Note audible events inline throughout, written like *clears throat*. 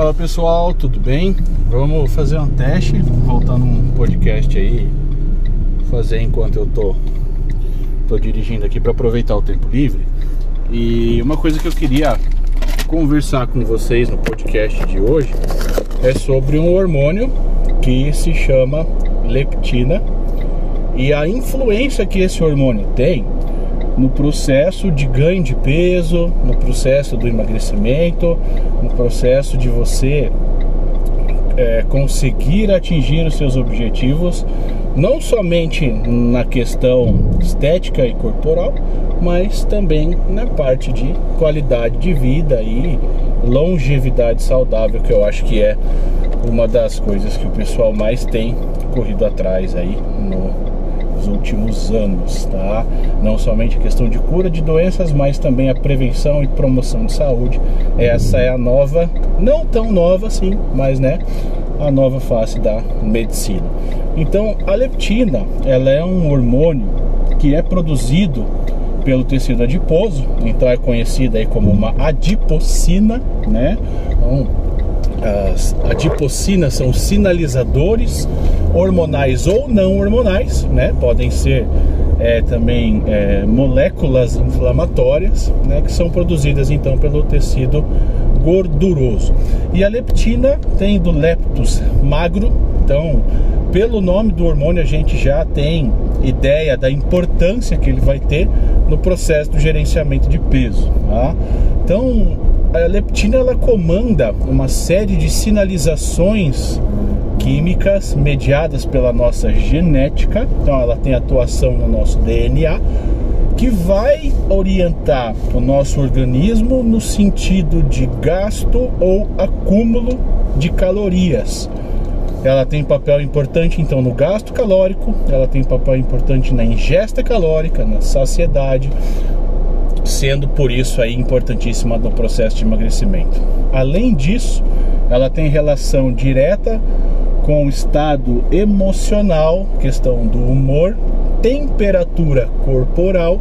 Fala pessoal, tudo bem? Vamos fazer um teste, voltando um podcast aí, fazer enquanto eu tô, tô dirigindo aqui para aproveitar o tempo livre. E uma coisa que eu queria conversar com vocês no podcast de hoje é sobre um hormônio que se chama leptina e a influência que esse hormônio tem no processo de ganho de peso, no processo do emagrecimento, no processo de você é, conseguir atingir os seus objetivos, não somente na questão estética e corporal, mas também na parte de qualidade de vida e longevidade saudável, que eu acho que é uma das coisas que o pessoal mais tem corrido atrás aí no últimos anos, tá? Não somente a questão de cura de doenças, mas também a prevenção e promoção de saúde. Essa é a nova, não tão nova assim, mas né, a nova face da medicina. Então, a leptina, ela é um hormônio que é produzido pelo tecido adiposo, então é conhecida aí como uma adipocina, né? Então, as adipocinas são sinalizadores hormonais ou não hormonais, né? Podem ser é, também é, moléculas inflamatórias, né? Que são produzidas então pelo tecido gorduroso. E a leptina tem do leptus magro, então pelo nome do hormônio a gente já tem ideia da importância que ele vai ter no processo do gerenciamento de peso. Tá? Então a leptina ela comanda uma série de sinalizações químicas mediadas pela nossa genética, então ela tem atuação no nosso DNA, que vai orientar o nosso organismo no sentido de gasto ou acúmulo de calorias. Ela tem papel importante então no gasto calórico, ela tem papel importante na ingesta calórica, na saciedade, sendo por isso aí importantíssima no processo de emagrecimento. Além disso, ela tem relação direta com o estado emocional, questão do humor, temperatura corporal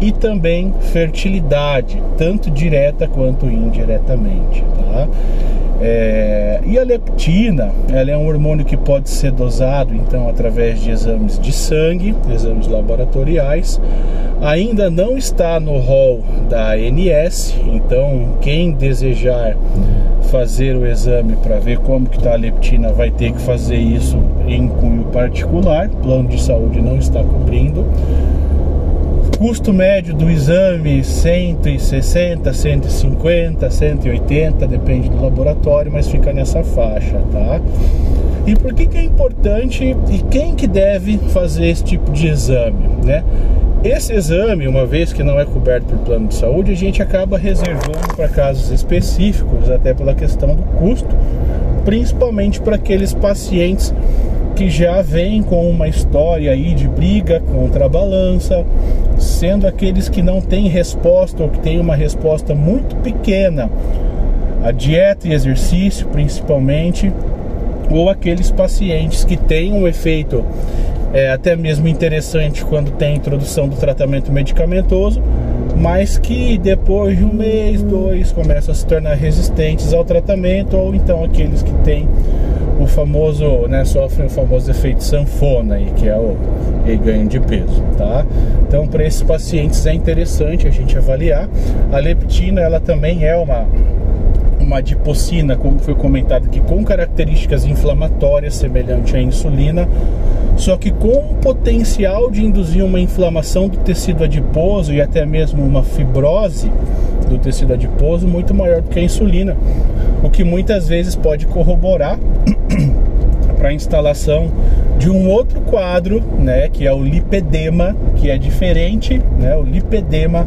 e também fertilidade, tanto direta quanto indiretamente. Tá? É, e a leptina, ela é um hormônio que pode ser dosado então através de exames de sangue, exames laboratoriais. Ainda não está no rol da ANS, então quem desejar fazer o exame para ver como que está a leptina vai ter que fazer isso em cunho particular, plano de saúde não está cobrindo. Custo médio do exame 160, 150, 180, depende do laboratório, mas fica nessa faixa, tá? E por que, que é importante e quem que deve fazer esse tipo de exame, né? Esse exame, uma vez que não é coberto por plano de saúde, a gente acaba reservando para casos específicos, até pela questão do custo, principalmente para aqueles pacientes que já vêm com uma história aí de briga contra a balança, sendo aqueles que não têm resposta ou que têm uma resposta muito pequena a dieta e exercício principalmente, ou aqueles pacientes que têm um efeito é, até mesmo interessante quando tem introdução do tratamento medicamentoso, mas que depois de um mês, dois, começam a se tornar resistentes ao tratamento, ou então aqueles que têm o famoso, né, sofrem o famoso efeito sanfona, aí, que é o ganho de peso, tá? Então, para esses pacientes é interessante a gente avaliar. A leptina, ela também é uma uma adipocina, como foi comentado aqui, com características inflamatórias semelhante à insulina, só que com o potencial de induzir uma inflamação do tecido adiposo e até mesmo uma fibrose do tecido adiposo muito maior do que a insulina, o que muitas vezes pode corroborar *clears throat* para a instalação de um outro quadro, né, que é o lipedema, que é diferente, né, o lipedema,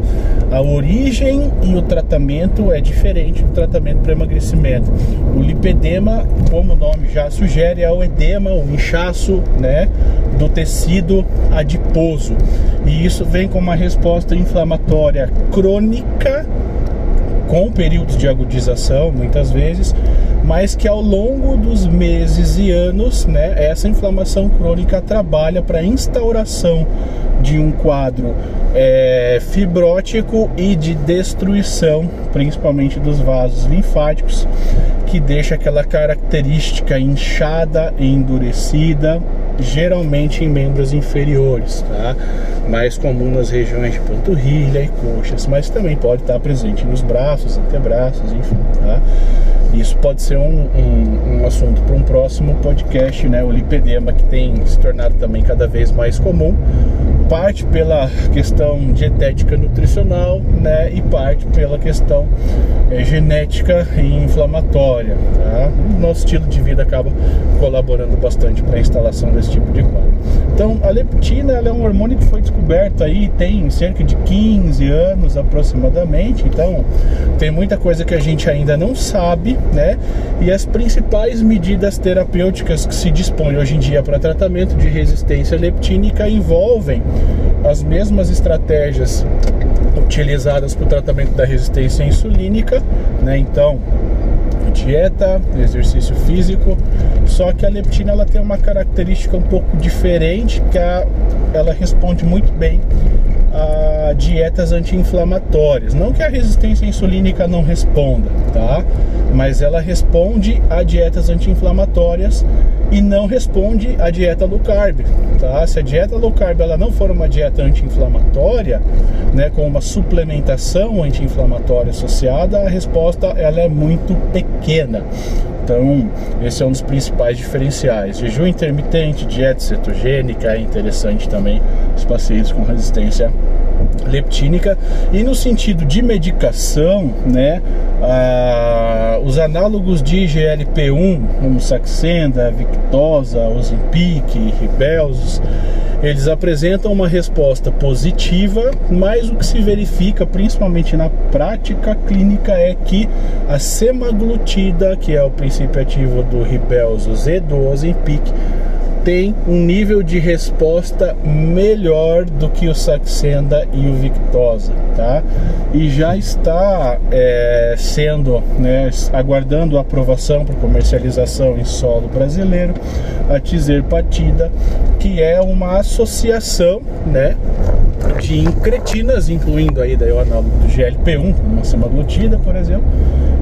a origem e o tratamento é diferente do tratamento para emagrecimento. O lipedema, como o nome já sugere, é o edema, o inchaço, né, do tecido adiposo. E isso vem com uma resposta inflamatória crônica com períodos de agudização, muitas vezes, mas que ao longo dos meses e anos, né, essa inflamação crônica trabalha para a instauração de um quadro é, fibrótico e de destruição, principalmente dos vasos linfáticos, que deixa aquela característica inchada e endurecida, geralmente em membros inferiores, tá? Mais comum nas regiões de panturrilha e coxas, mas também pode estar presente nos braços, antebraços, enfim, tá? Isso pode ser um, um, um assunto para um próximo podcast, né? O lipedema que tem se tornado também cada vez mais comum, parte pela questão dietética nutricional, né? E parte pela questão é, genética e inflamatória. Tá? Nosso estilo de vida acaba colaborando bastante para a instalação desse tipo de quadro. Então, a leptina é um hormônio que foi descoberto aí tem cerca de 15 anos aproximadamente. Então, tem muita coisa que a gente ainda não sabe, né? E as principais medidas terapêuticas que se dispõem hoje em dia para tratamento de resistência leptínica envolvem as mesmas estratégias utilizadas para o tratamento da resistência insulínica, né? Então, dieta, exercício físico, só que a leptina ela tem uma característica um pouco diferente, que a, ela responde muito bem a dietas anti-inflamatórias. Não que a resistência insulínica não responda, tá? Mas ela responde a dietas anti-inflamatórias e não responde à dieta low carb, tá? Se a dieta low carb ela não for uma dieta anti-inflamatória, né, com uma suplementação anti-inflamatória associada, a resposta ela é muito pequena. Então, esse é um dos principais diferenciais. Jejum intermitente, dieta cetogênica é interessante também os pacientes com resistência leptínica e no sentido de medicação, né, ah, os análogos de GLP-1, como Saxenda, Victoza, Ozempic, Ribelsus, eles apresentam uma resposta positiva, mas o que se verifica principalmente na prática clínica é que a semaglutida, que é o princípio ativo do Ribelsus e do Ozempic, tem um nível de resposta melhor do que o Saxenda e o Victoza, tá? E já está é, sendo, né, aguardando aprovação para comercialização em solo brasileiro, a Tizerpatida, que é uma associação, né, de incretinas, incluindo aí daí o análogo do GLP-1, uma semaglutida, por exemplo,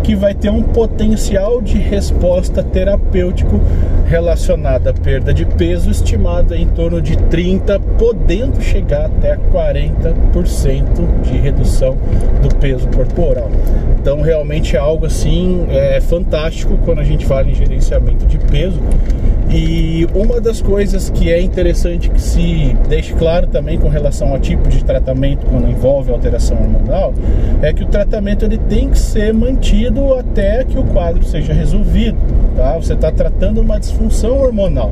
que vai ter um potencial de resposta terapêutico relacionada à perda de peso estimada em torno de 30, podendo chegar até 40% de redução do peso corporal. Então realmente é algo assim é fantástico quando a gente fala em gerenciamento de peso. E uma das coisas que é interessante que se deixe claro também com relação ao tipo de tratamento quando envolve alteração hormonal é que o tratamento ele tem que ser mantido até que o quadro seja resolvido. Tá? Você está tratando uma disfunção hormonal.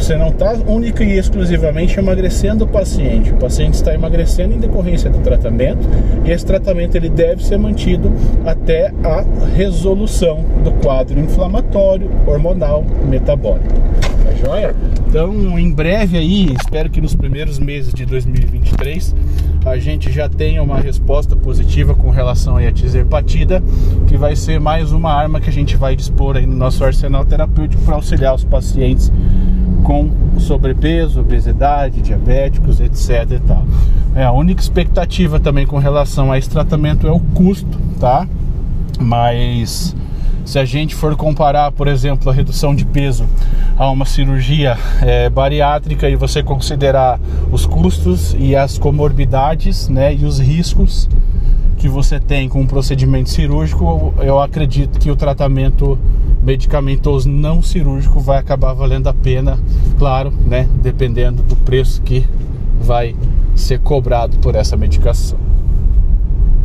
Você não está única e exclusivamente emagrecendo o paciente. O paciente está emagrecendo em decorrência do tratamento e esse tratamento ele deve ser mantido até a resolução do quadro inflamatório, hormonal, metabólico. Tá joia? Então, em breve aí, espero que nos primeiros meses de 2023 a gente já tenha uma resposta positiva com relação à tizerpatida, que vai ser mais uma arma que a gente vai dispor aí no nosso arsenal terapêutico para auxiliar os pacientes com sobrepeso, obesidade, diabéticos, etc. E tal. É, a única expectativa também com relação a esse tratamento é o custo, tá? Mas se a gente for comparar, por exemplo, a redução de peso a uma cirurgia é, bariátrica e você considerar os custos e as comorbidades, né, e os riscos que você tem com um procedimento cirúrgico, eu acredito que o tratamento medicamentoso não cirúrgico vai acabar valendo a pena, claro, né, dependendo do preço que vai ser cobrado por essa medicação.